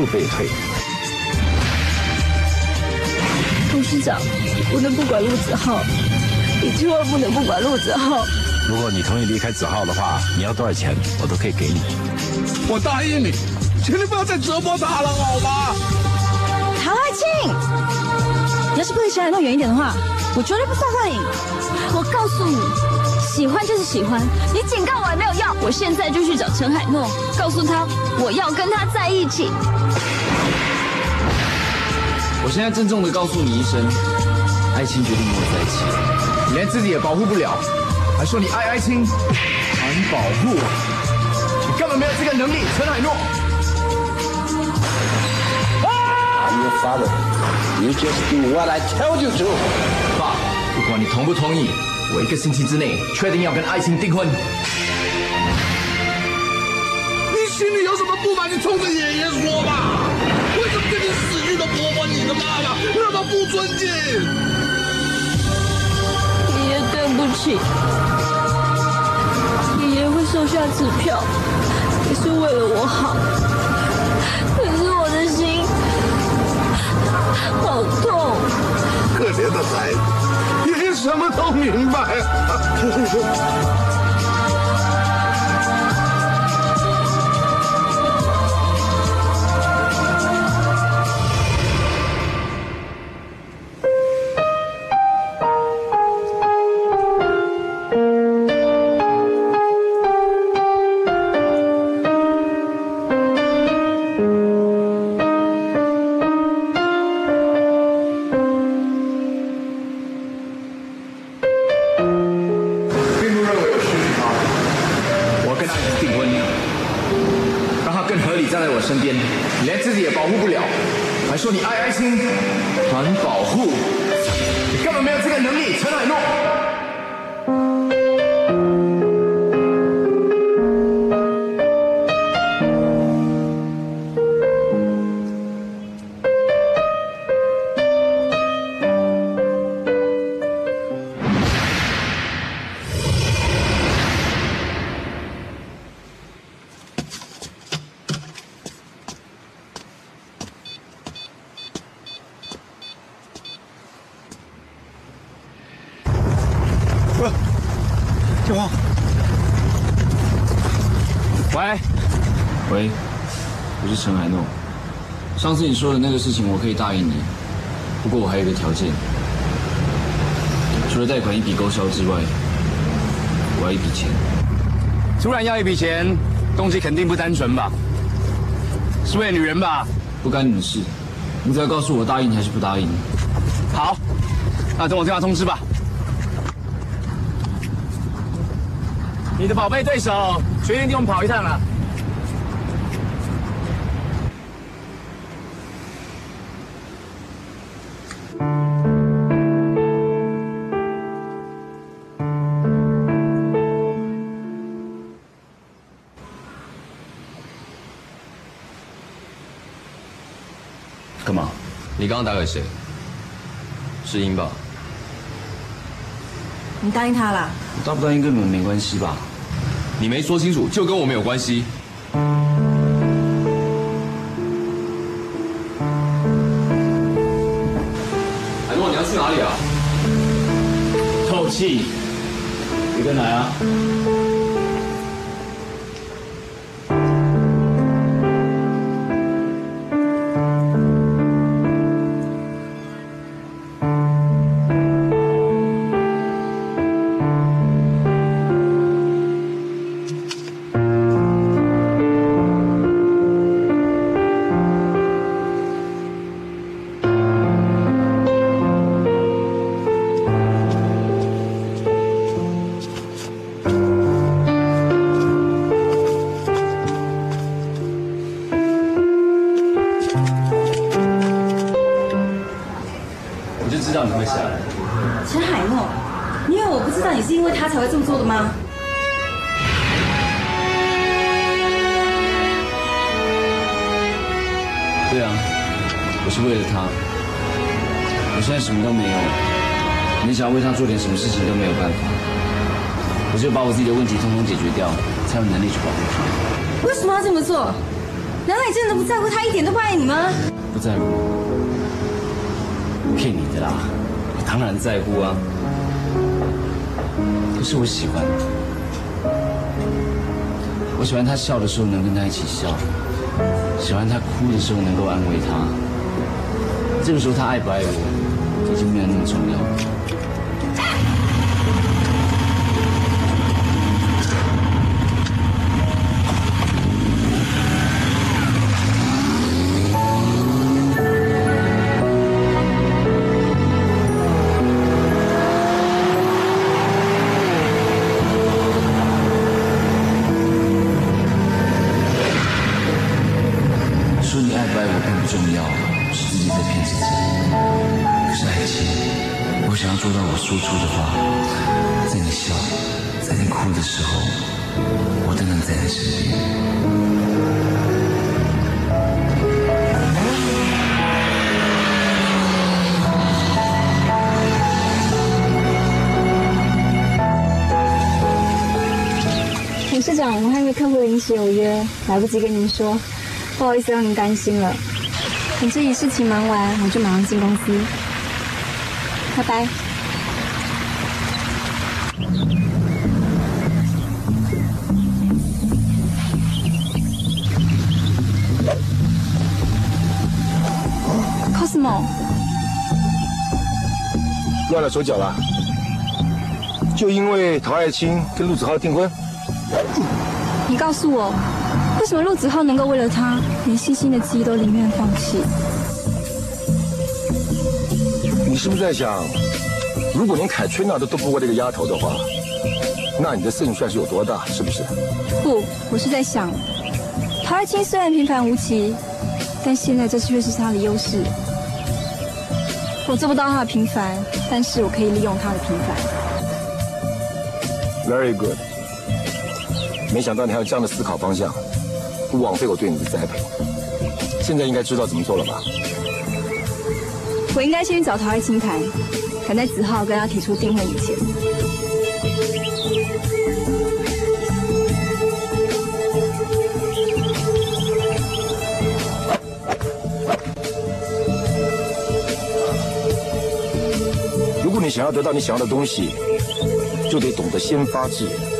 全数被退。董事长，你不能不管陆子浩，你千万不能不管陆子浩。如果你同意离开子浩的话，你要多少钱，我都可以给你。我答应你，请你不要再折磨他了，好吗？离小海诺远一点的话，我绝对不放过你。我告诉你，喜欢就是喜欢，你警告我也没有用。我现在就去找陈海诺，告诉他我要跟他在一起。我现在郑重的告诉你一声，爱情决定跟我在一起。你连自己也保护不了，还说你爱爱情，谈保护，你根本没有这个能力，陈海诺。Your father. You just do what I tell you to. 爸，不管你同不同意，我一个星期之内确定要跟爱情订婚。你心里有什么不满？你冲着爷爷说吧。为什么跟你死去的婆婆、你的妈妈那么不尊敬？爷爷，对不起，爷爷会收下支票，也是为了我好。可怜的孩子，你什么都明白。天荒，喂，喂，我是陈海诺。上次你说的那个事情，我可以答应你，不过我还有一个条件，除了贷款一笔勾销之外，我要一笔钱。突然要一笔钱，动机肯定不单纯吧？是为女人吧？不干你的事，你只要告诉我答应你还是不答应。好，那等我电话通知吧。你的宝贝对手决定替我们跑一趟了。干嘛？你刚刚打给谁？是英吧？你答应他了？答不答应跟你们没关系吧？你没说清楚，就跟我没有关系。海诺，你要去哪里啊？透气，你跟来啊？我是为了他。我现在什么都没有，你想要为他做点什么事情都没有办法。我就把我自己的问题通通解决掉，才有能力去保护他。为什么要这么做？难道你真的不在乎他，一点都不爱你吗？不在乎？骗你的啦！我当然在乎啊。可是我喜欢，我喜欢他笑的时候能跟他一起笑，喜欢他哭的时候能够安慰他。这个时候他爱不爱我，已经没有那么重要董事长，我和一个客户临时有约，来不及跟您说，不好意思让您担心了。等这里事情忙完，我就马上进公司。拜拜。乱了手脚了，就因为陶爱卿跟陆子浩订婚，你告诉我，为什么陆子浩能够为了她，连星星的记忆都宁愿放弃？你是不是在想，如果连凯崔娜都斗不过这个丫头的话，那你的胜算是有多大？是不是？不，我是在想，陶爱卿虽然平凡无奇，但现在这却是他的优势。我做不到他的平凡，但是我可以利用他的平凡。Very good。没想到你还有这样的思考方向，不枉费我对你的栽培。现在应该知道怎么做了吧？我应该先去找陶爱卿谈，赶在子浩跟他提出订婚以前。想要得到你想要的东西，就得懂得先发制人。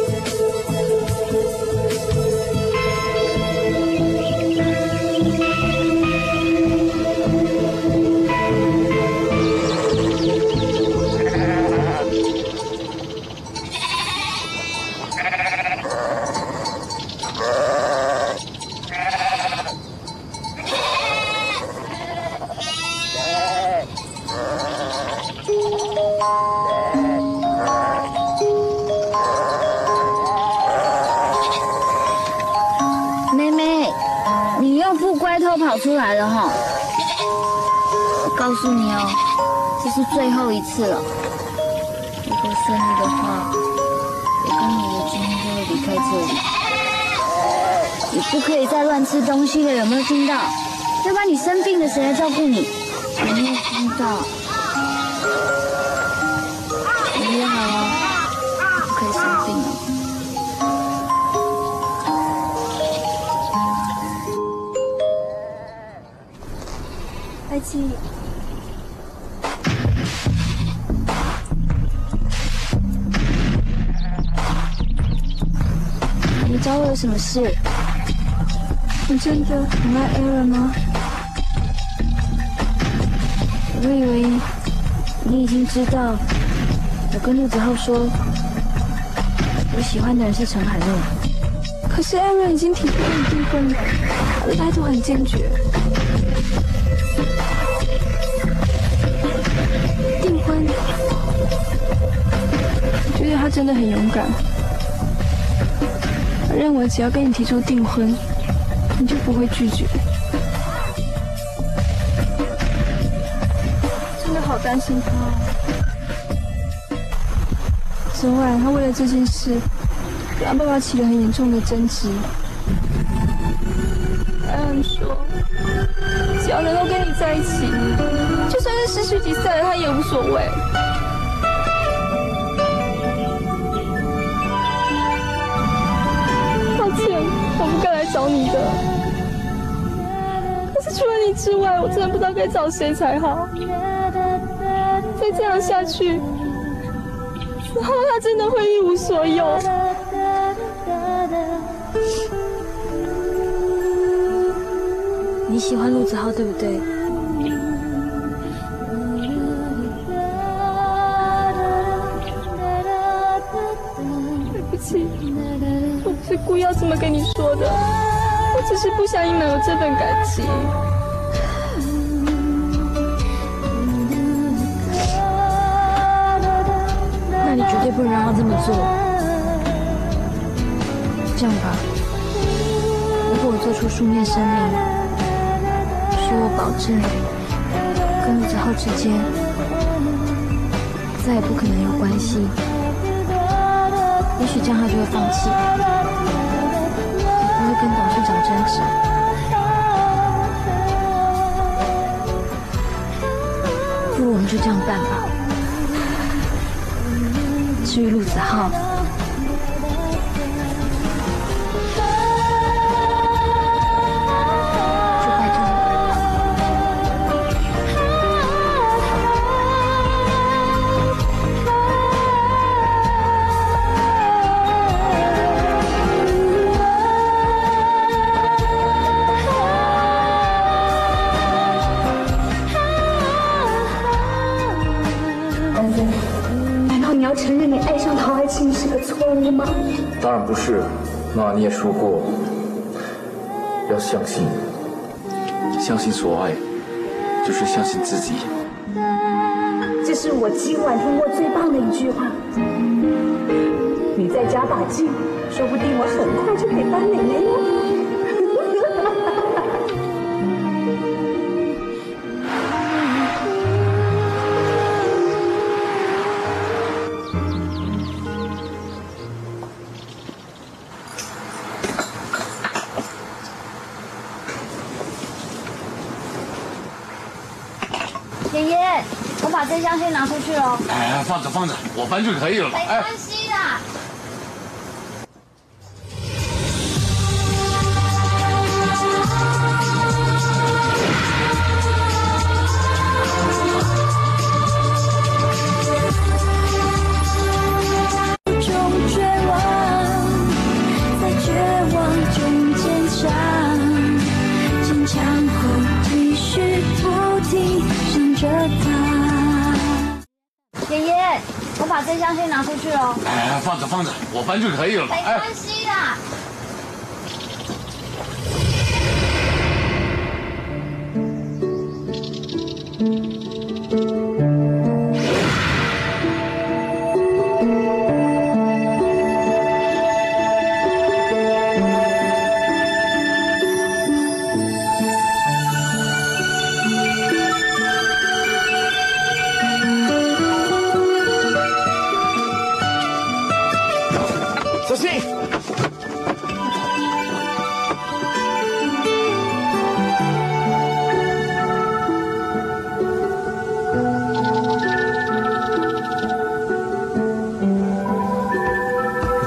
次了。如果顺利的话，我跟你的今天就会离开这里。你不可以再乱吃东西了，有没有听到？要不然你生病了，谁来照顾你？有没有听到？准备好了，不可以生病了。爱妻，什么事？你真的很爱 Aaron 吗？我以为你已经知道，我跟陆子浩说，我喜欢的人是陈海诺。可是 Aaron 已经提出跟你订婚了，态度很坚决。订婚？我觉得他真的很勇敢。认为只要跟你提出订婚，你就不会拒绝。真的好担心他哦。昨晚他为了这件事，跟他爸爸起了很严重的争执。艾恩说，只要能够跟你在一起，就算是失去比赛，他也无所谓。找你的。可是除了你之外，我真的不知道该找谁才好。再这样下去，然后他真的会一无所有。你喜欢陆子浩对不？对只是不想你们有这份感情。那你绝对不能让他这么做。这样吧，如果我做出书面声明，说我保证跟子浩之间再也不可能有关系，也许这样他就会放弃，跟董事长争执。不如我们就这样办吧。至于陆子浩，不是，那你也说过，要相信，相信所爱，就是相信自己。这是我今晚听过最棒的一句话。你再加把劲，说不定我很快就可以当妹妹哟。拿出去哦。哎，放着放着，我搬就可以了嘛。哎，系啦。放着，我搬就可以了嘛。哎，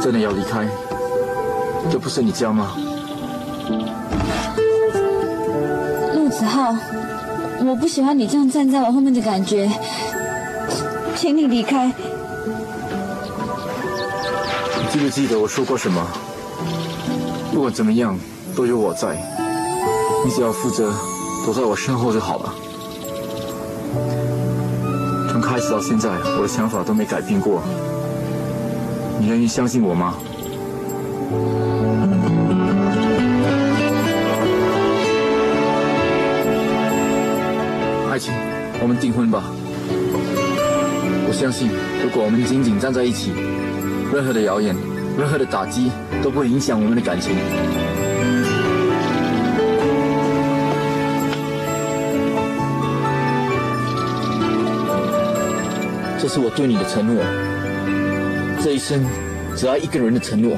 真的要离开？这不是你家吗？陆子浩，我不喜欢你这样站在我后面的感觉，请你离开。你记不记得我说过什么？不管怎么样，都有我在，你只要负责躲在我身后就好了。从开始到现在，我的想法都没改变过。你愿意相信我吗？爱情，我们订婚吧。我相信，如果我们紧紧站在一起，任何的谣言、任何的打击都不会影响我们的感情。这是我对你的承诺，这一生只爱一个人的承诺。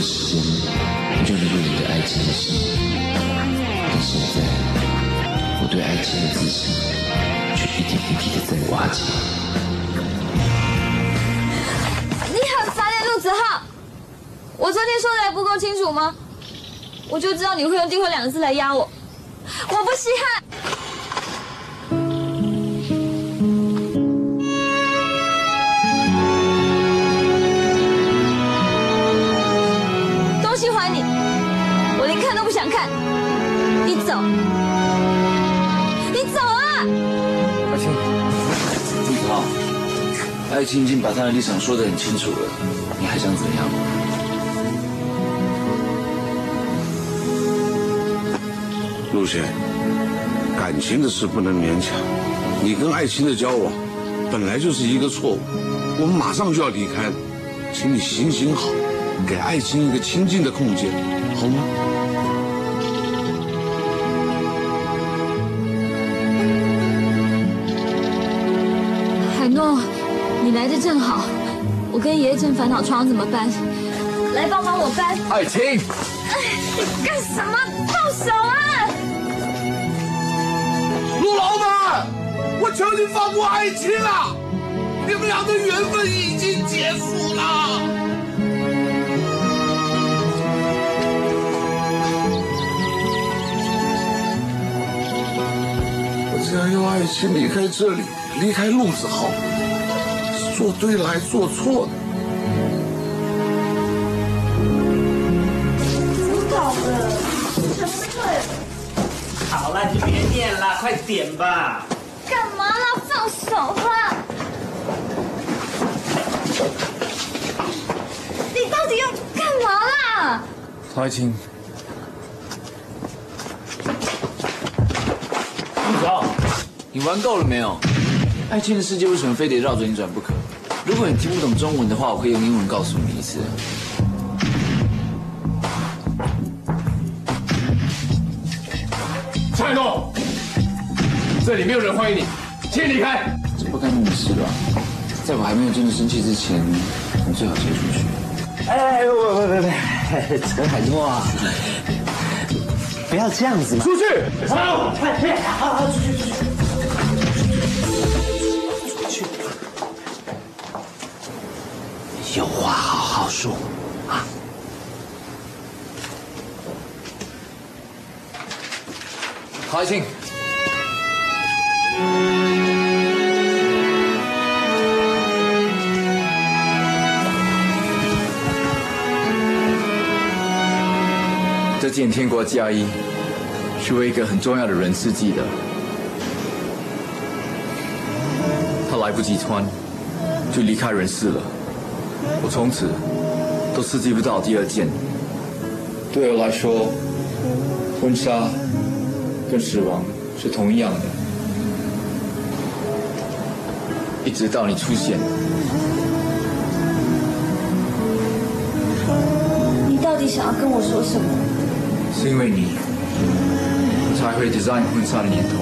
时间，你就能为你的爱倾心，但现在我对爱情的自信却一点一滴的在瓦解。你很烦耶，陆子浩。我昨天说的还不够清楚吗？我就知道你会用订婚两个字来压我，我不稀罕。爱情已经把他的立场说得很清楚了，你还想怎样？陆贤，感情的事不能勉强。你跟爱情的交往本来就是一个错误，我们马上就要离开了，请你行行好，给爱情一个清静的空间，好吗？正好，我跟爷爷正烦恼床怎么搬，来帮帮我搬。爱情，你干什么？动手啊！陆老板，我求你放过爱情啊！你们俩的缘分已经结束了。我只要用爱情离开这里，离开陆子做对了还是做错了？好了，你别念了，快点吧。干嘛啦？放手啊！你到底要干嘛啦？爱情，陆子浩，你玩够了没有？爱情的世界为什么非得绕着你转不可？如果你听不懂中文的话，我可以用英文告诉你一次。蔡诺，这里没有人欢迎你，请你离开。这不干你的事吧？在我还没有真的生气之前，你最好先出去。哎，我不不不，陈海诺啊，不要这样子嘛。出去！好，快点，好好出去出去。说啊！爱情，这件天国嫁衣是为一个很重要的人设计的，他来不及穿，就离开人世了。我从此都刺激不到第二件。对我来说，婚纱跟死亡是同样的，一直到你出现。你到底想要跟我说什么？是因为你，我才会 design 婚纱的念头。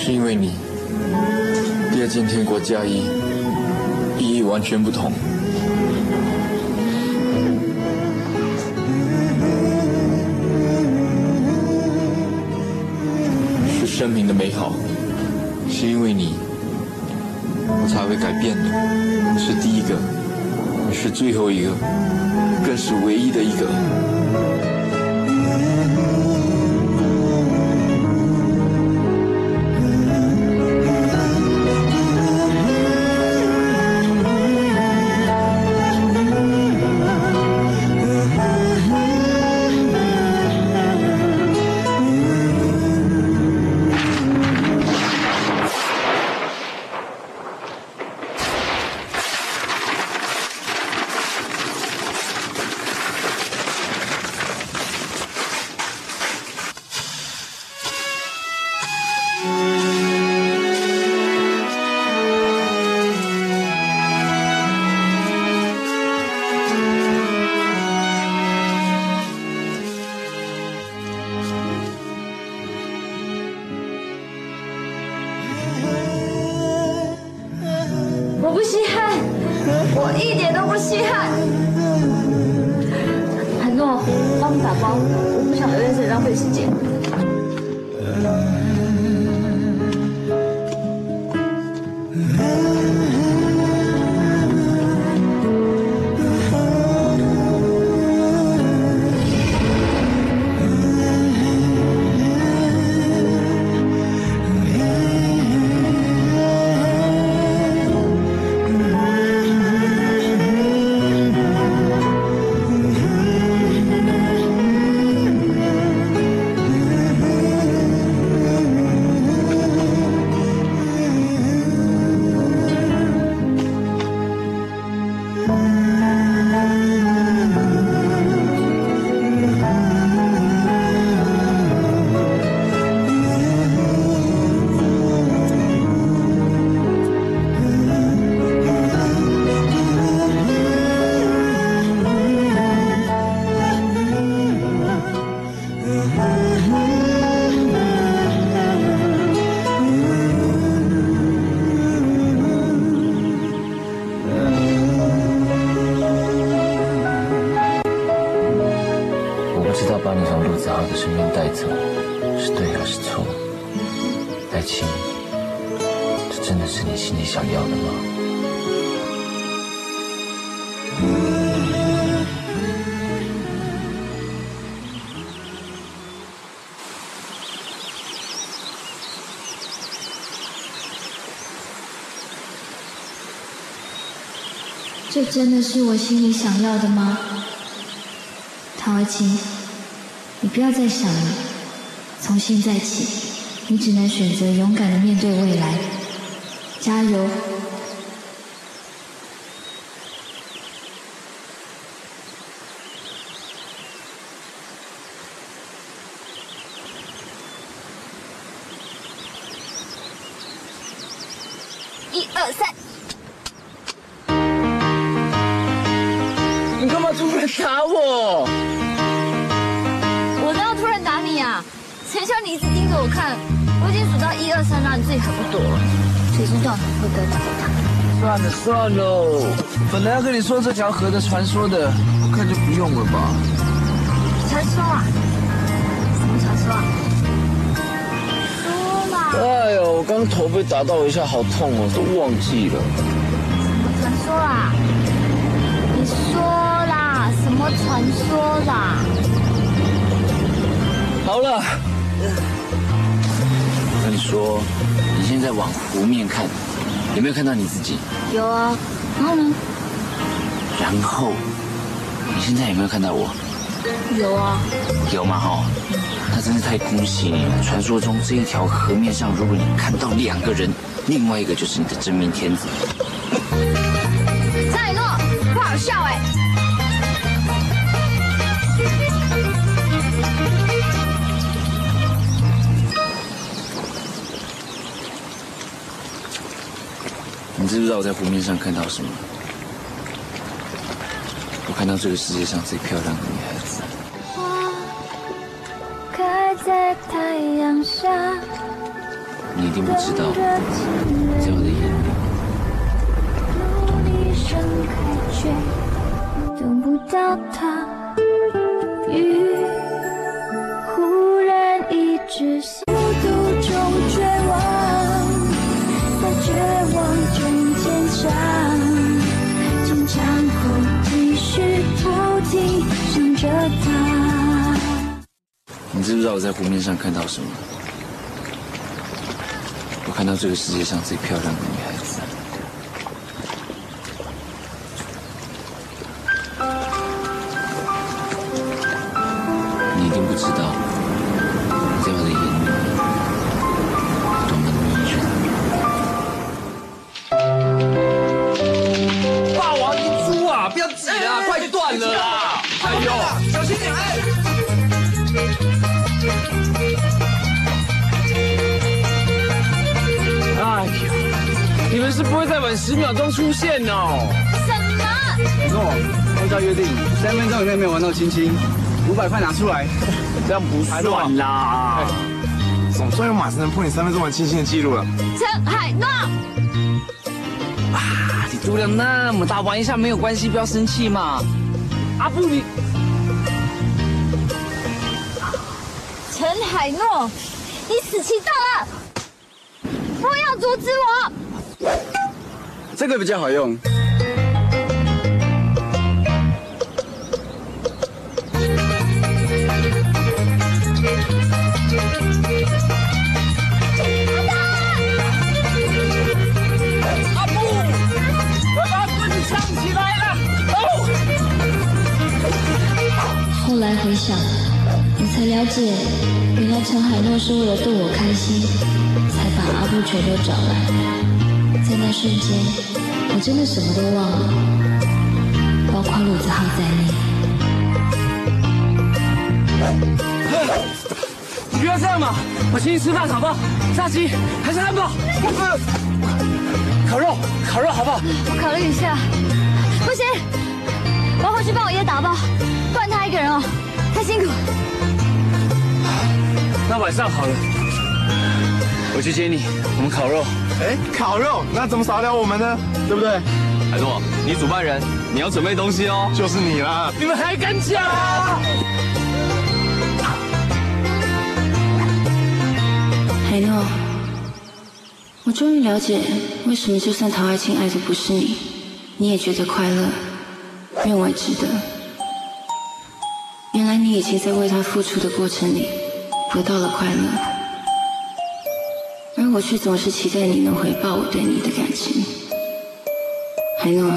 是因为你，第二件天国嫁衣完全不同。是生命的美好，是因为你，我才会改变的。你是第一个，是最后一个，更是唯一的一个。点都不稀罕。韩诺，帮你打包，我不想留在这里浪费时间。真的是我心里想要的吗？陶爱卿，你不要再想了。从现在起，你只能选择勇敢的面对未来。加油！一二三。突然打我？我都要突然打你啊？谁叫你一直盯着我看？我已经数到一二三，了你自己还不躲了。谁知道你会跟着我打？算了算了，本来要跟你说这条河的传说的，我看就不用了吧。传说啊？什么传说啊？说啦！哎呦，我刚头被打到一下，好痛哦，都忘记了。什么传说啊？么传说啦？好了，我跟你说，你现在往湖面看，有没有看到你自己？有啊，然后呢？然后，你现在有没有看到我？有啊。有吗？哈，那真是太恭喜你了。传说中这一条河面上，如果你看到两个人，另外一个就是你的真命天子。张雨诺，不好笑哎、知不知道我在湖面上看到什么？我看到这个世界上最漂亮的女孩子。花开在太阳下，你一定不知道，在我的眼里，努力盛开却等不到它。着它。你知不知道我在湖面上看到什么？我看到这个世界上最漂亮的秒钟出现哦。什么？诺，按照约定，三分钟以内没有玩到亲亲，五百块拿出来。这样不算啦。总算有马才能破你三分钟玩亲亲的记录了。陈海诺，啊，你肚量那么大，玩一下没有关系，不要生气嘛。阿布你，陈海诺，你死期到了！不要阻止我！这个比较好用。阿布，我把棍子抢起来了！哦。后来回想，我才了解，原来陈海诺是为了逗我开心，才把阿布全都找来。瞬间，我真的什么都忘了，包括陆子浩在内。你不要这样嘛，我请你吃饭好不好？炸鸡还是汉堡？烤肉，烤肉好不好？我考虑一下。不行，我要回去帮我爷打包，不然他一个人哦，太辛苦。那晚上好了，我去接你，我们烤肉。哎，烤肉，那怎么少得了我们呢？对不对？海诺，你主办人，你要准备东西哦。就是你啦！你们还敢讲？海诺，我终于了解为什么就算陶爱卿爱的不是你，你也觉得快乐，认为值得。原来你已经在为他付出的过程里得到了快乐，而我却总是期待你能回报我对你的感情。海诺，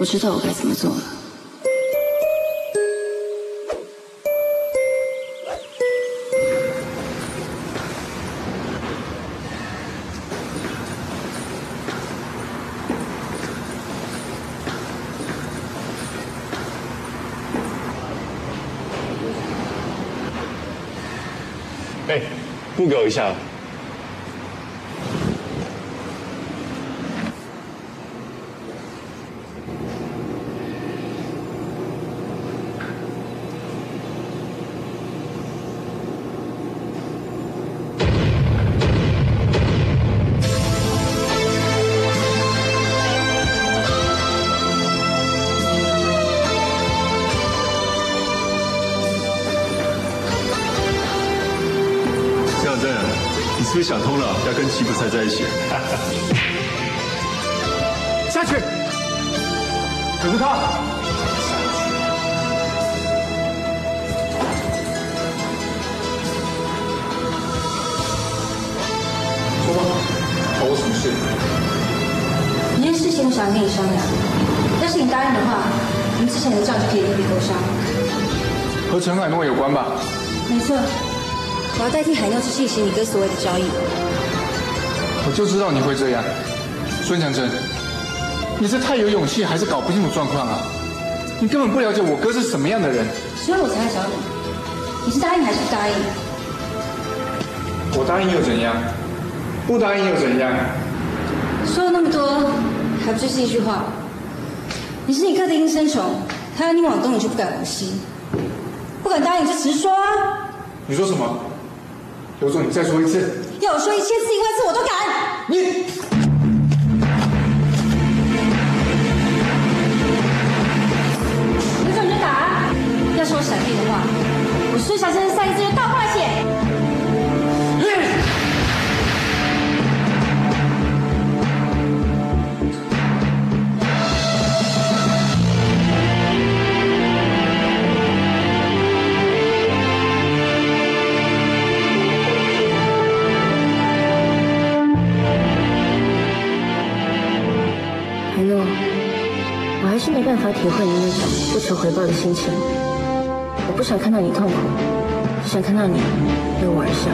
我知道我该怎么做了。哎，不给我一下。吧？没错，我要代替海诺去进行你哥所谓的交易。我就知道你会这样，孙强真，你是太有勇气，还是搞不清楚状况啊？你根本不了解我哥是什么样的人。所以我才来找你，你是答应还是不答应？我答应又怎样？不答应又怎样？说了那么多，还不就是一句话？你是你哥的应声虫，他要你往东，你就不敢往西，答应就直说啊！你说什么？刘总，你再说一次。要我说一千次一万次我都敢。心情。我不想看到你痛苦，只想看到你为我而笑。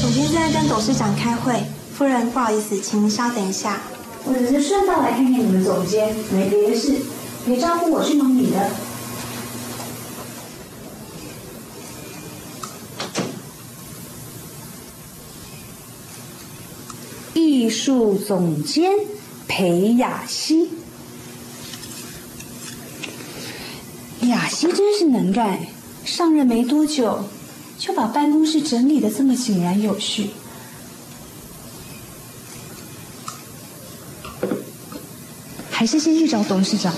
总监正在跟董事长开会，夫人不好意思，请您稍等一下。我只是顺道来看看你们总监，没别的事。你招呼我去忙你的。艺术总监裴雅熙，其真是能干，上任没多久就把办公室整理的这么井然有序。还是先去找董事长。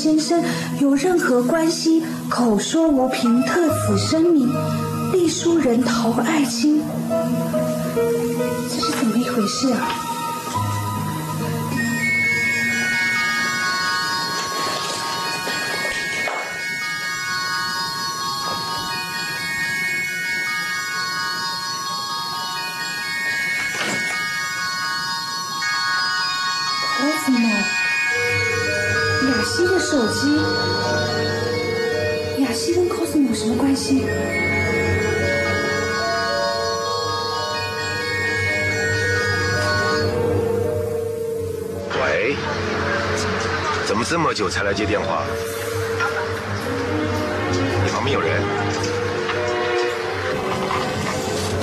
先生有任何关系，口说无凭，特此声明。隶书人陶爱卿，这是怎么一回事啊久才来接电话？你旁边有人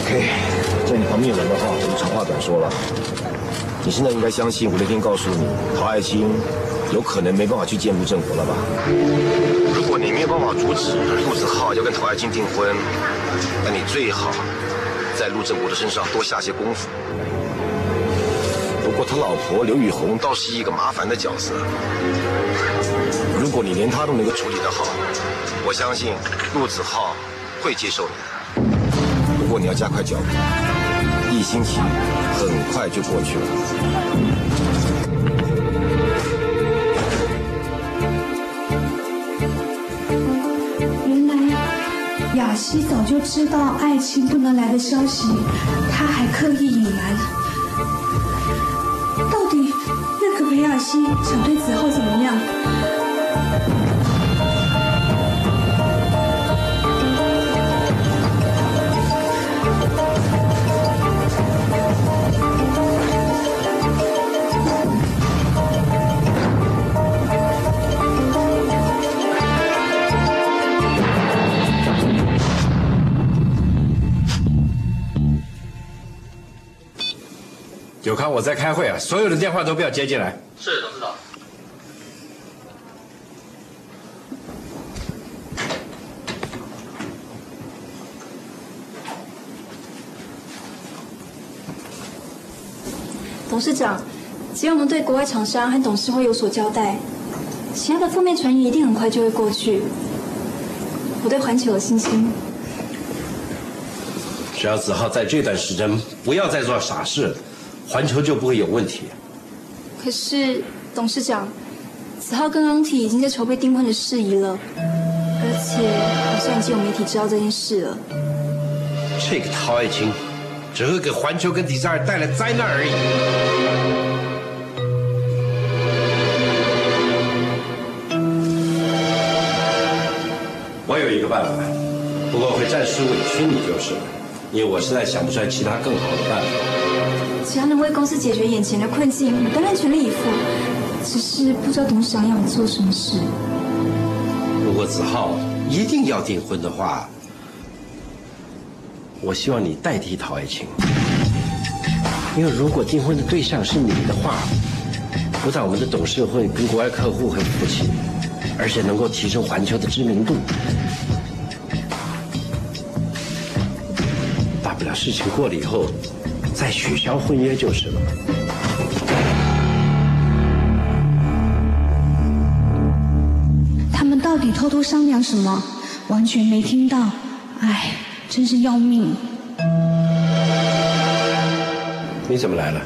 ？OK，在你旁边有人的话，我就长话短说了。你现在应该相信我那天告诉你，陶爱卿有可能没办法去见陆正国了吧？如果你没有办法阻止陆子浩要跟陶爱卿订婚，那你最好在陆正国的身上多下些功夫。不过他老婆刘雨红倒是一个麻烦的角色。如果你连他都能够处理得好，我相信陆子浩会接受你的。不过你要加快脚步，一星期很快就过去了。原来雅西早就知道爱情不能来的消息，他还刻意隐瞒。西想对子浩怎么样？有看我在开会啊，所有的电话都不要接进来。是董事长。董事长，只要我们对国外厂商和董事会有所交代，其他的负面传言一定很快就会过去。我对环球有信心。只要子浩在这段时间不要再做傻事，环球就不会有问题。可是董事长，子浩跟昂体已经在筹备订婚的事宜了，而且好像已经有媒体知道这件事了。这个陶爱卿只会给环球跟迪塞尔带来灾难而已。我有一个办法，不过会暂时委屈你就是了，因为我实在想不出来其他更好的办法。只要能为公司解决眼前的困境，我当然全力以赴。只是不知道董事长要我做什么事。如果子浩一定要订婚的话，我希望你代替陶爱卿，因为如果订婚的对象是你的话，不但我们的董事会跟国外客户很服气，而且能够提升环球的知名度。大不了事情过了以后，再取消婚约就是了。他们到底偷偷商量什么？完全没听到，唉，真是要命。你怎么来了？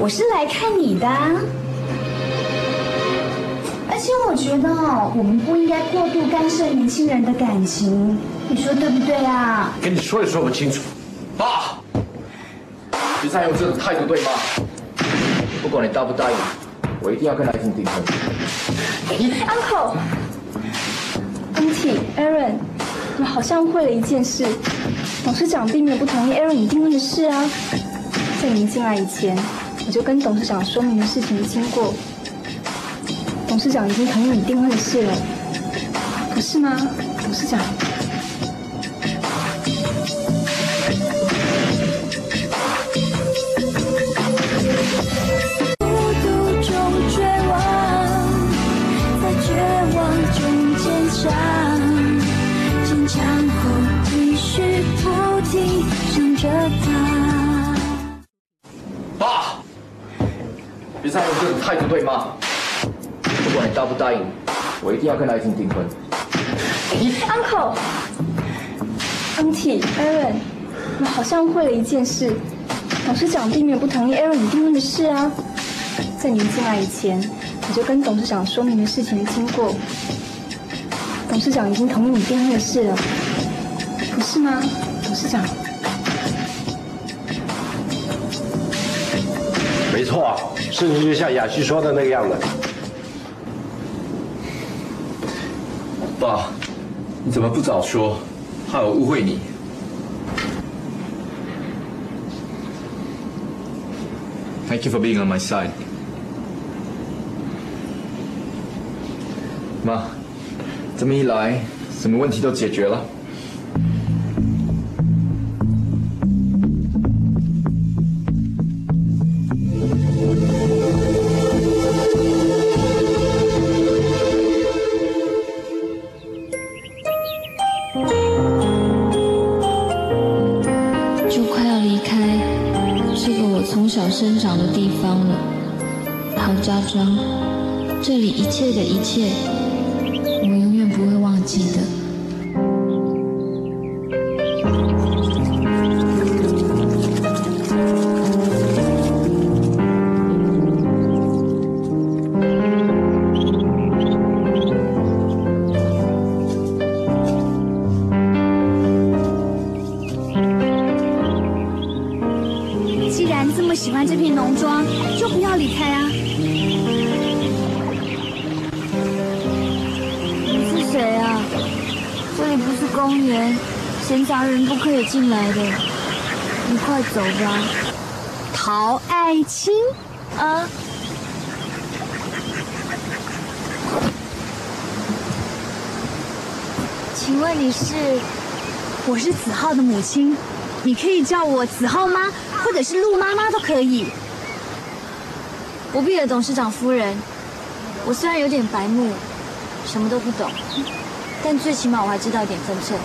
我是来看你的啊，而且我觉得哦，我们不应该过度干涉年轻人的感情，你说对不对啊？跟你说也说不清楚。爸，你再用这种态度对吗？不管你答不答应，我一定要跟爱情订婚。Uncle，安体，Aaron，我好像会了一件事。董事长并没有不同意 Aaron 你订婚的事啊。在您进来以前，我就跟董事长说明了事情的经过。董事长已经同意你订婚的事了，不是吗，董事长？我一定要跟爱情订婚。Uncle，安体，Aaron，我好像会了一件事。董事长并没有不同意 Aaron 你订婚的事啊。在你们进来以前，我就跟董事长说明了事情的经过。董事长已经同意你订婚的事了，不是吗，董事长？没错啊，事情就像雅旭说的那个样子。爸，你怎么不早说？害我误会你。Thank you for being on my side。妈，这么一来，什么问题都解决了。一切，我永远不会忘记的。既然这么喜欢这片农庄，就不要离开啊！公园，闲杂人不可以进来的。你快走吧。陶爱卿啊，请问你是？我是子浩的母亲，你可以叫我子浩妈，或者是陆妈妈都可以。不必了，董事长夫人。我虽然有点白目，什么都不懂，但最起码我还知道一点分寸。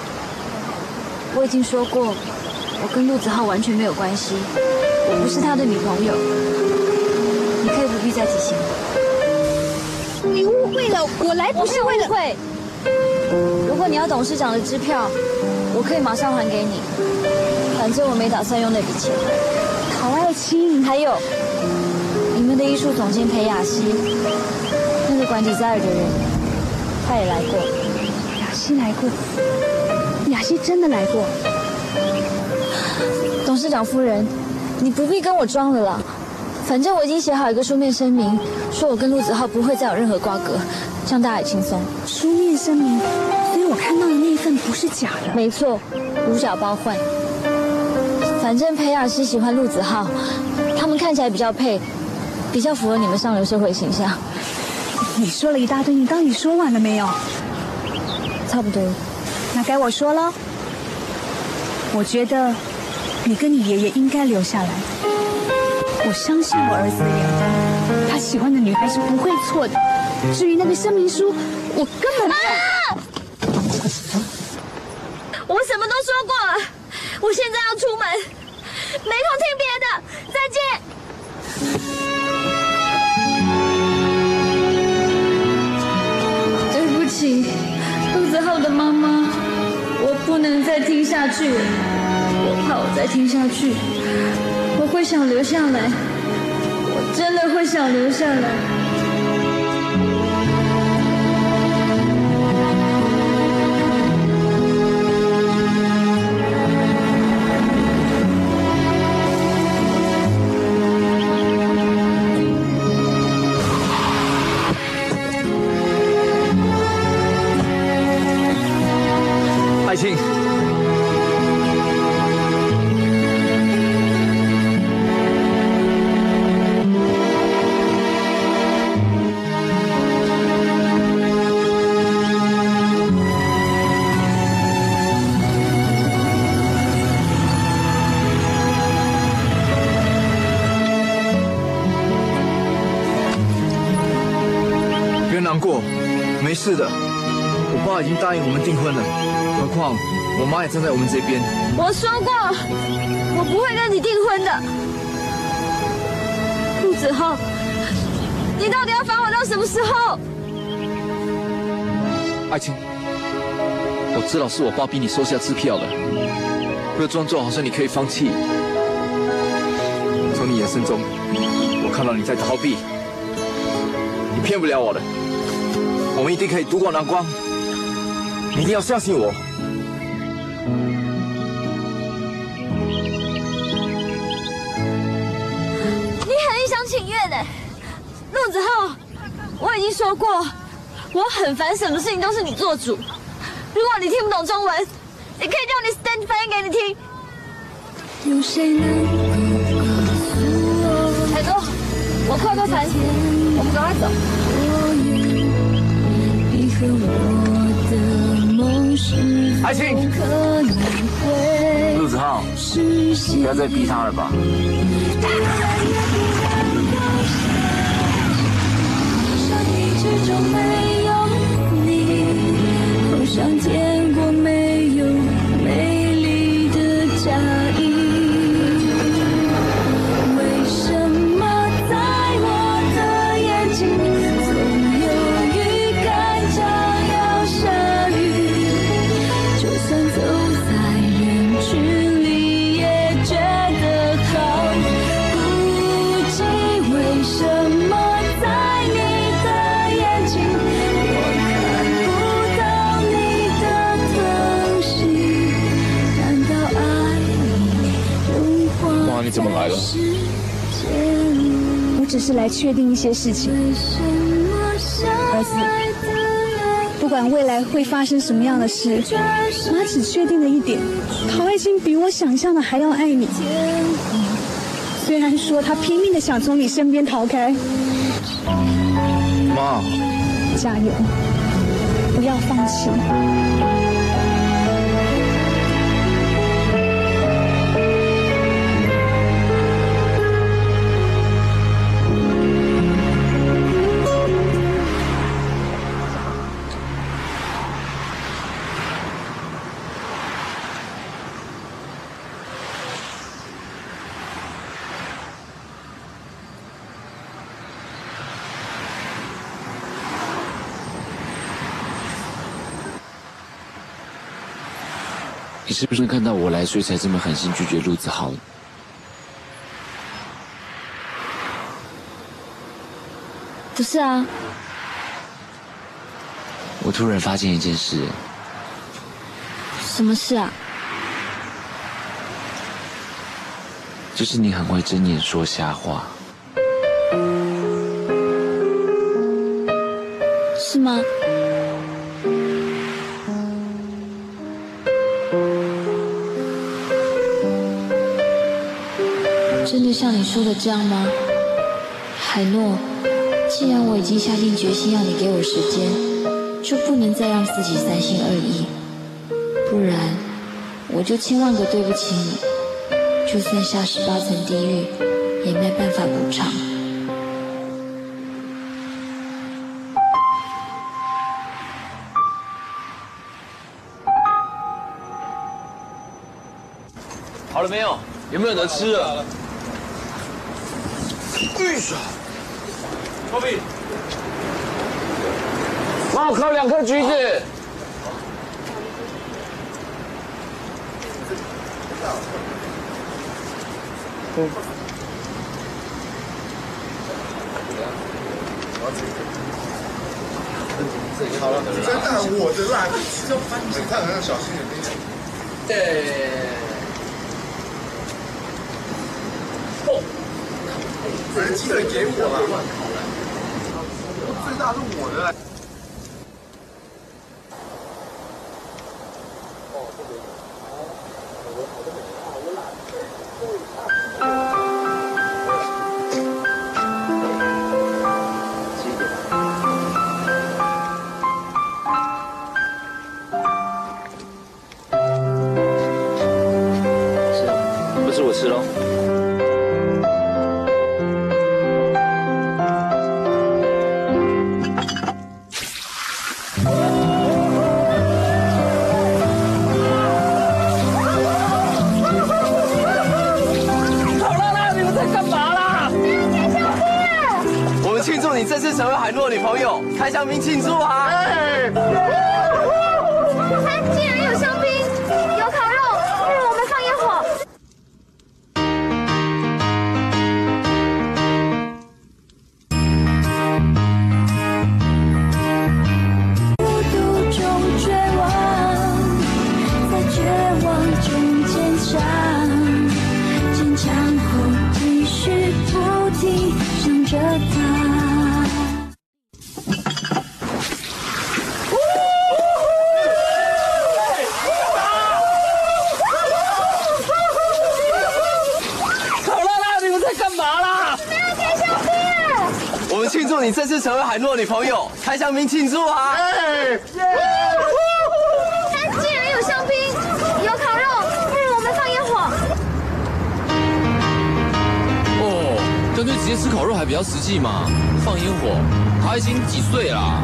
我已经说过，我跟陆子浩完全没有关系，我不是他的女朋友。你可以不必再提醒我。你误会了，我来不是为了误会。如果你要董事长的支票，我可以马上还给你。反正我没打算用那笔钱。陶爱卿，还有你们的艺术总监裴雅熙，那个管底在尔的人，他也来过。来过，雅熙真的来过。董事长夫人，你不必跟我装了啦。反正我已经写好一个书面声明，说我跟陆子浩不会再有任何瓜葛，这样大家也轻松。书面声明，所以我看到的那一份不是假的。没错，五角包换。反正裴雅诗喜欢陆子浩，他们看起来比较配，比较符合你们上流社会形象。你说了一大堆，你到底说完了没有？差不多。那该我说了。我觉得你跟你爷爷应该留下来。我相信我儿子的眼光，他喜欢的女孩是不会错的。至于那个声明书，我根本……啊！我什么都说过了，我现在要出门，没空听别的，再见不能再听下去。我怕我再听下去，我会想留下来，我真的会想留下来。妈也站在我们这边。我说过，我不会跟你订婚的。陆子浩，你到底要烦我到什么时候？爱卿，我知道是我爸逼你收下支票的，不要装作好像你可以放弃。从你眼神中，我看到你在逃避，你骗不了我的。我们一定可以渡过难关，你一定要相信我。说过，我很烦什么事情都是你做主。如果你听不懂中文，你可以叫你 stand 翻译给你听。有谁能海哥，我快快烦，我们赶快走。爱卿，陆子浩，不要再逼他了吧。确定一些事情。儿子，不管未来会发生什么样的事，妈只确定了一点：陶爱卿比我想象的还要爱你。虽然说他拼命的想从你身边逃开，妈，加油，不要放弃。你是不是看到我来，所以才这么狠心拒绝陆子豪？不是啊，我突然发现一件事，什么事啊？就是你很会睁眼说瞎话。真的像你说的这样吗？海诺，既然我已经下定决心要你给我时间，就不能再让自己三心二意，不然我就千万个对不起你，就算下十八层地狱，也没办法补偿。好了没有？有没有得吃的？对手，包庇，帮我烤两颗橘子。嗯。好了，真的，我的啦，这翻你看，要小心一点。对。人记得给我了，最大是我的。成为海诺女朋友，开香槟庆祝啊！既然有香槟，有烤肉，不如我们放烟火。哦，干脆直接吃烤肉还比较实际嘛，放烟火。他已经几岁啦？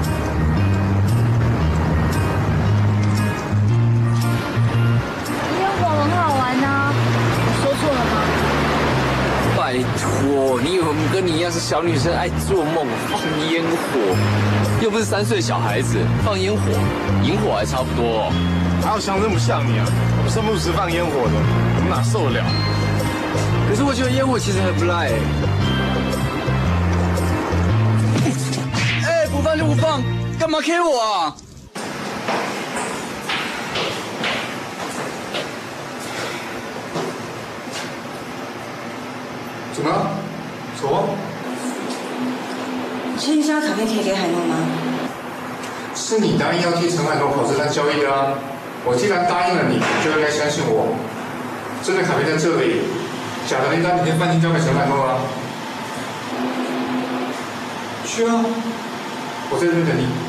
拜托，你以为我们跟你一样是小女生爱做梦放烟火？又不是三岁小孩子，放烟火，萤火还差不多。哪有像这么像你啊？我们生不时放烟火的，我们哪受得了？可是我觉得烟火其实很不赖。哎，不放就不放，干嘛 K 我啊？怎么了？走啊！签一张卡片可以给海诺吗？是你答应要替陈海诺跑这单交易的啊！我既然答应了你，就应该相信我。这张卡片在这里，假的那单明天饭店交给陈海诺啊。去啊！我在这边等你。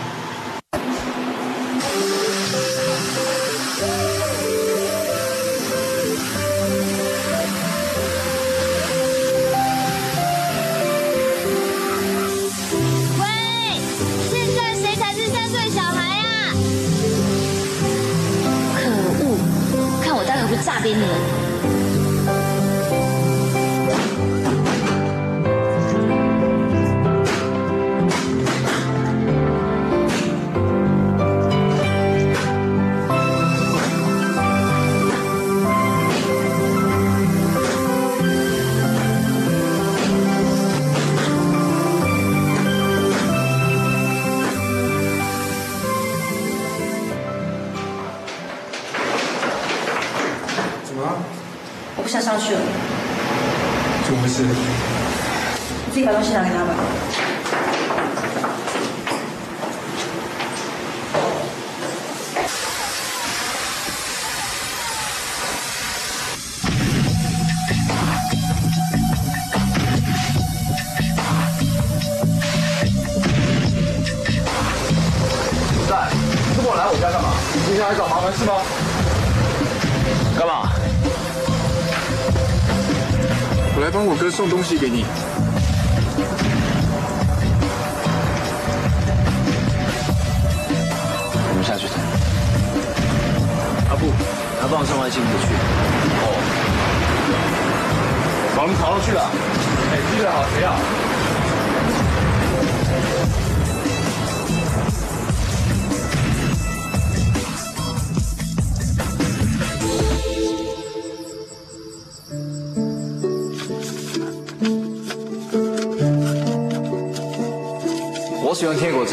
送东西给你。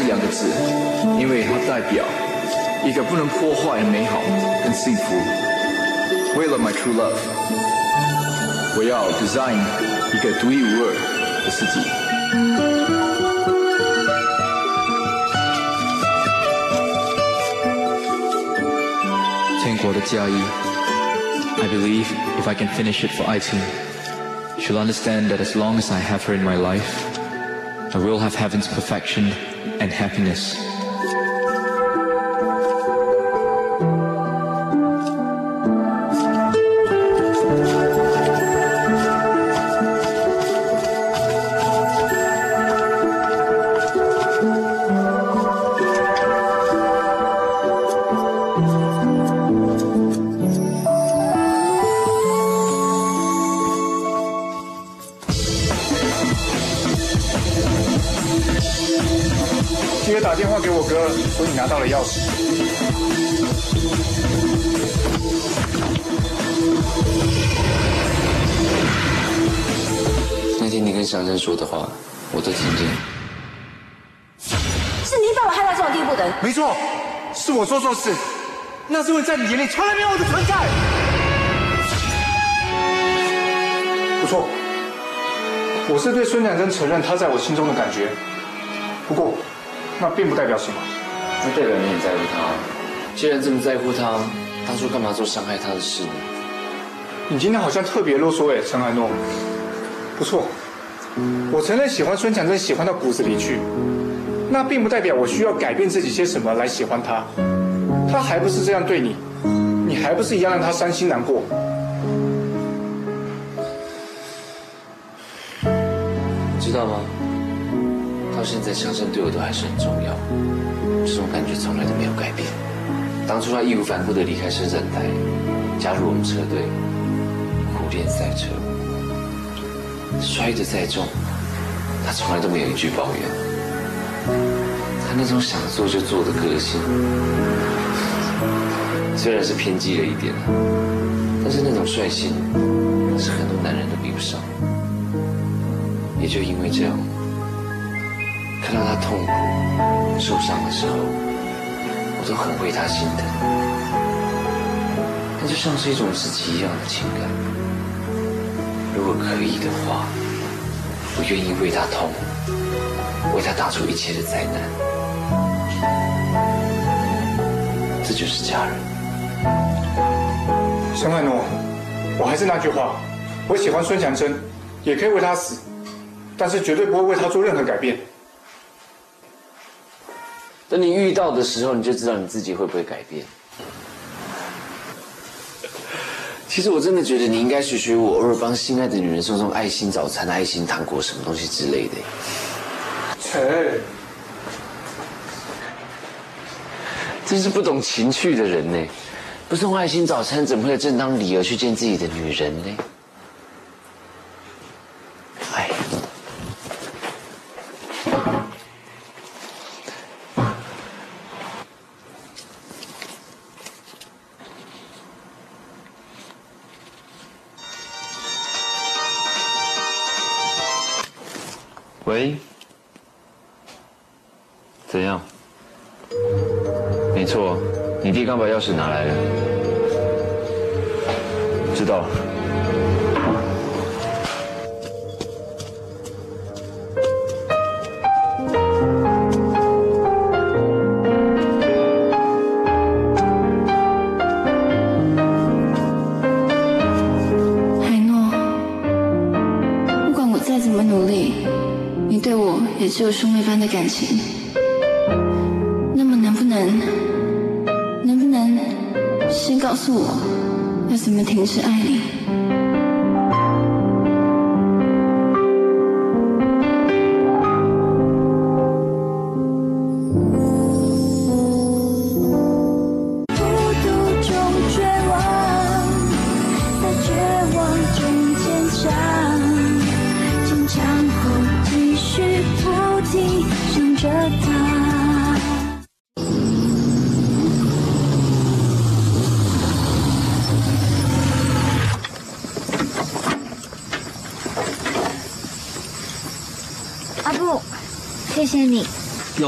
两个字，因为它代表一个不能破坏的美好跟幸福。为了 my true love，我要 design 一个独一无二的自己。天国的嫁衣，I believe if I can finish it for 爱情，she'll understand that as long as I have her in my life, I will have heaven's perfection and happiness. 那天你跟祥珍说的话，我都听见。是你把我害到这种地步的。没错，是我做错事，那是因为在你眼里从来没有我的存在。不错，我是对孙展珍承认他在我心中的感觉，不过那并不代表什么。那代表你很在乎他。既然这么在乎他，当初干嘛做伤害他的事呢？你今天好像特别啰嗦哎，陈海诺。不错，我承认喜欢孙强真，喜欢到骨子里去，那并不代表我需要改变自己些什么来喜欢他。他还不是这样对你，你还不是一样让他伤心难过。知道吗？到现在，强生对我都还是很重要，这种感觉从来都没有改变。当初他义无反顾地离开深圳台，加入我们车队，苦练赛车，摔得再重，他从来都没有一句抱怨。他那种想做就做的个性，虽然是偏激了一点，但是那种率性是很多男人都比不上。也就因为这样，看到他痛苦、受伤的时候，我都很为他心疼。那就像是一种自己一样的情感。如果可以的话，我愿意为他痛，为他打出一切的灾难。这就是家人。沈海诺，我还是那句话，我喜欢孙强珍，也可以为他死，但是绝对不会为他做任何改变。等你遇到的时候，你就知道你自己会不会改变。其实我真的觉得你应该学学我，偶尔帮心爱的女人送送爱心早餐、爱心糖果什么东西之类的。切，真是不懂情趣的人呢！不送爱心早餐，怎么会有正当理由去见自己的女人呢？是哪来的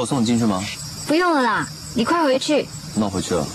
我送你进去吗？不用了啦，你快回去。那我回去了。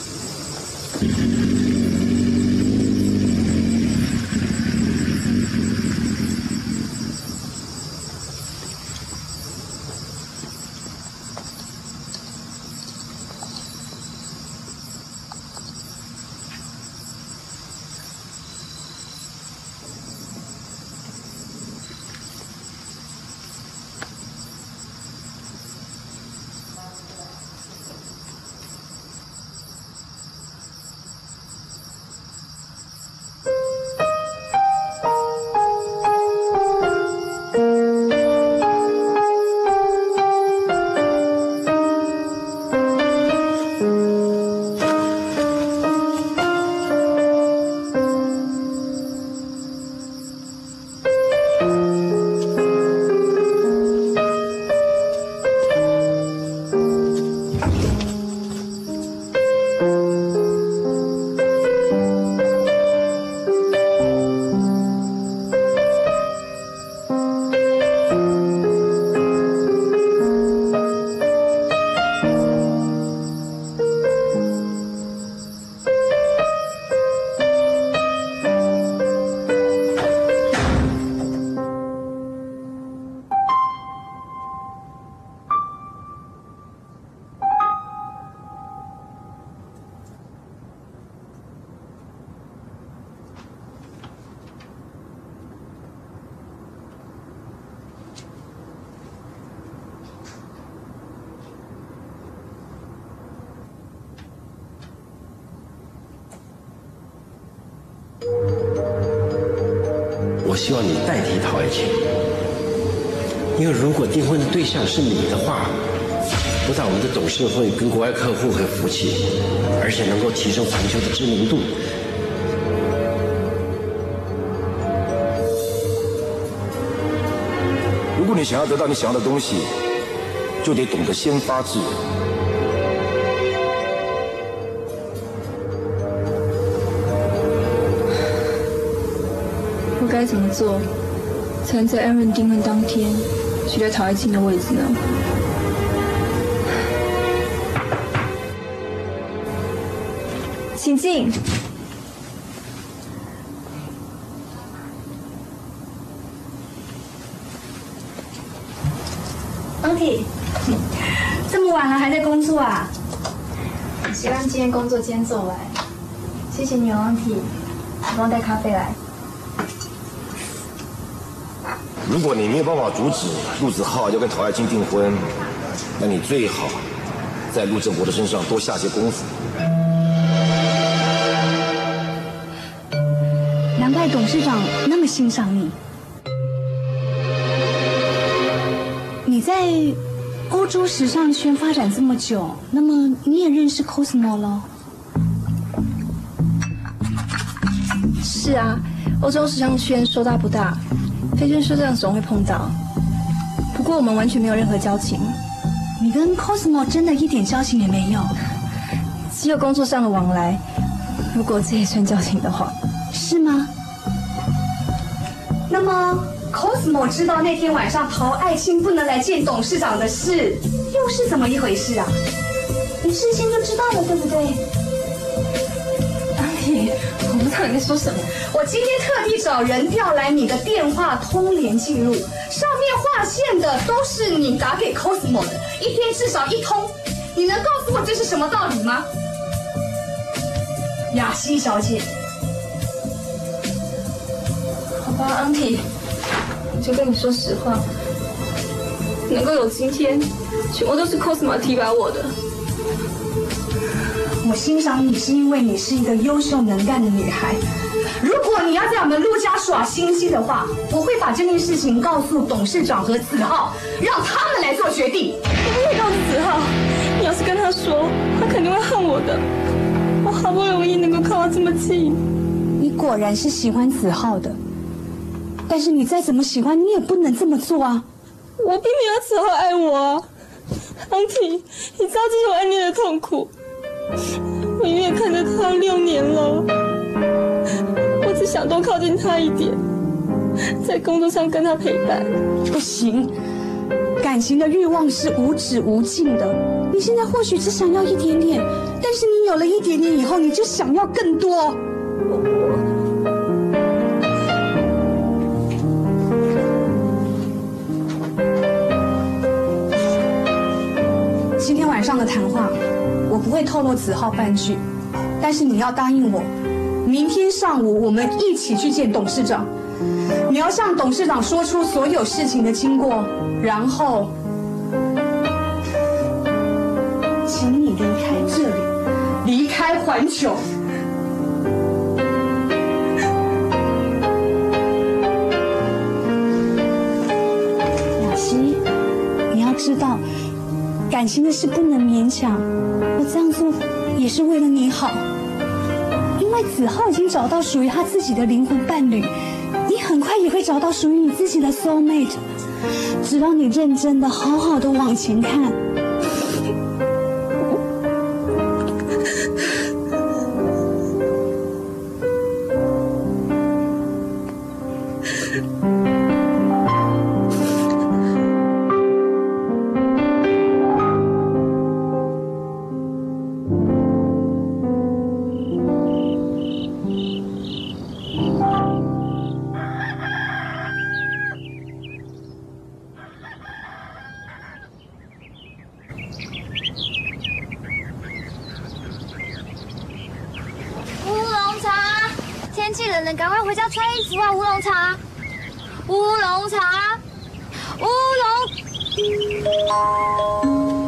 订婚的对象是你的话，不但我们的董事会跟国外客户很服气，而且能够提升环球的知名度。如果你想要得到你想要的东西，就得懂得先发制人。我该怎么做，才能在艾伦订婚当天取代曹爱卿的位置呢？请进。安体，这么晚了还在工作啊？希望今天工作今天做完。谢谢你哦，安体，帮我带咖啡来。如果你没有办法阻止陆子浩要跟陶爱卿订婚，那你最好在陆振国的身上多下些功夫。难怪董事长那么欣赏你。你在欧洲时尚圈发展这么久，那么你也认识 Cosmo 了？是啊，欧洲时尚圈说大不大，飞圈社长总会碰到。不过我们完全没有任何交情，你跟 Cosmo 真的一点交情也没有？只有工作上的往来。如果这也算交情的话，是吗？那么 Cosmo 知道那天晚上陶爱卿不能来见董事长的事，又是怎么一回事啊？你事先就知道了，对不对？阿 体，我不知道你在说什么。我今天特地找人调来你的电话通联记录，上面划线的都是你打给 Cosmo 的，一天至少一通。你能告诉我这是什么道理吗？雅西小姐，好吧，安提，我就跟你说实话，能够有今天，全部都是 Cosmo 提拔我的。我欣赏你是因为你是一个优秀能干的女孩。你要在我们陆家耍心机的话，我会把这件事情告诉董事长和子浩，让他们来做决定。我不会告诉子浩，你要是跟他说，他肯定会恨我的。我好不容易能够靠他这么近，你果然是喜欢子浩的，但是你再怎么喜欢，你也不能这么做啊！我并没有子浩爱我啊，安婷，你知道这是我暗恋的痛苦。我远远看着他六年了，想多靠近他一点，在工作上跟他陪伴。不行，感情的欲望是无止无尽的。你现在或许只想要一点点，但是你有了一点点以后，你就想要更多。今天晚上的谈话。我不会透露子浩半句，但是你要答应我，明天上午我们一起去见董事长。你要向董事长说出所有事情的经过，然后，请你离开这里，离开环球。雅西，你要知道。感情的事不能勉强，我这样做也是为了你好。因为子浩已经找到属于他自己的灵魂伴侣，你很快也会找到属于你自己的 soul mate。只要你认真的、好好的往前看。气人了，赶快回家穿衣服啊！乌龙茶，乌龙茶，乌龙。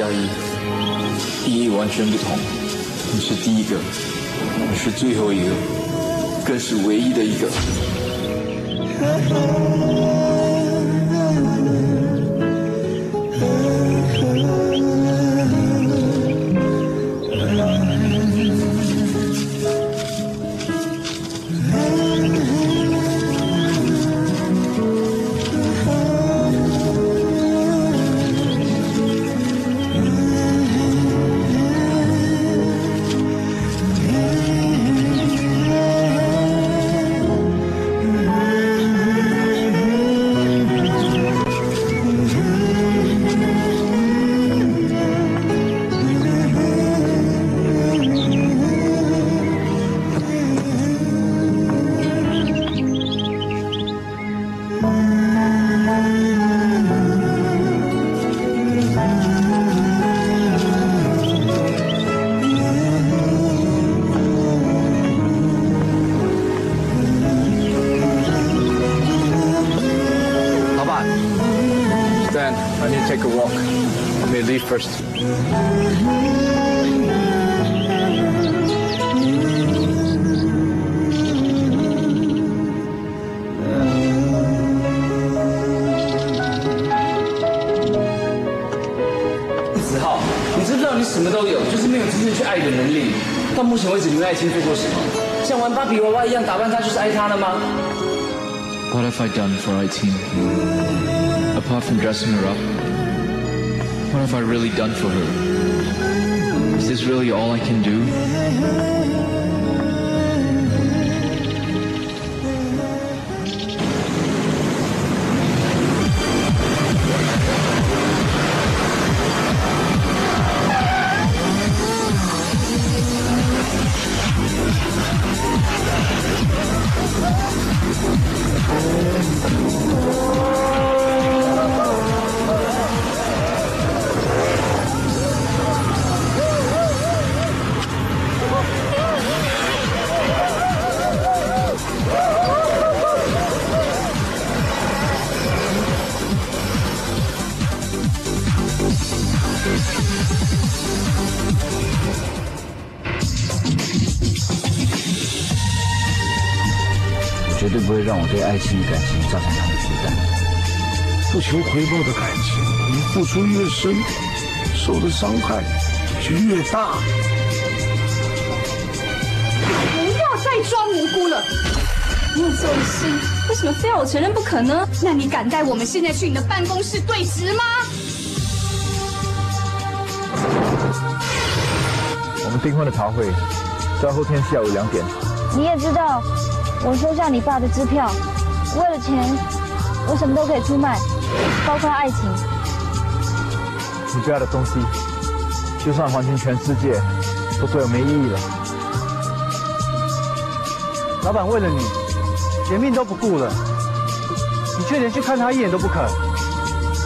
交易意义完全不同。你是第一个，你是最后一个，更是唯一的一个。爱情做过什么？像玩芭比娃娃一样打扮她，就是爱她了吗？ What have I done for Aiteen? Apart from dressing her up, what have I really done for her? Is this really all I can do? “ 求回报的感情，你付出越深，受的伤害就越大。不要再装无辜了！你有这种心，为什么非要我承认不可呢？那你敢带我们现在去你的办公室对质吗？我们订婚的茶会在后天下午两点。你也知道，我收下你爸的支票，为了钱，我什么都可以出卖，包括爱情。你最爱的东西，就算还清全世界，都对我没意义了。老板为了你，连命都不顾了，你却连去看他一眼都不肯。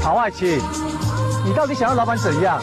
好爱卿，你到底想要老板怎样？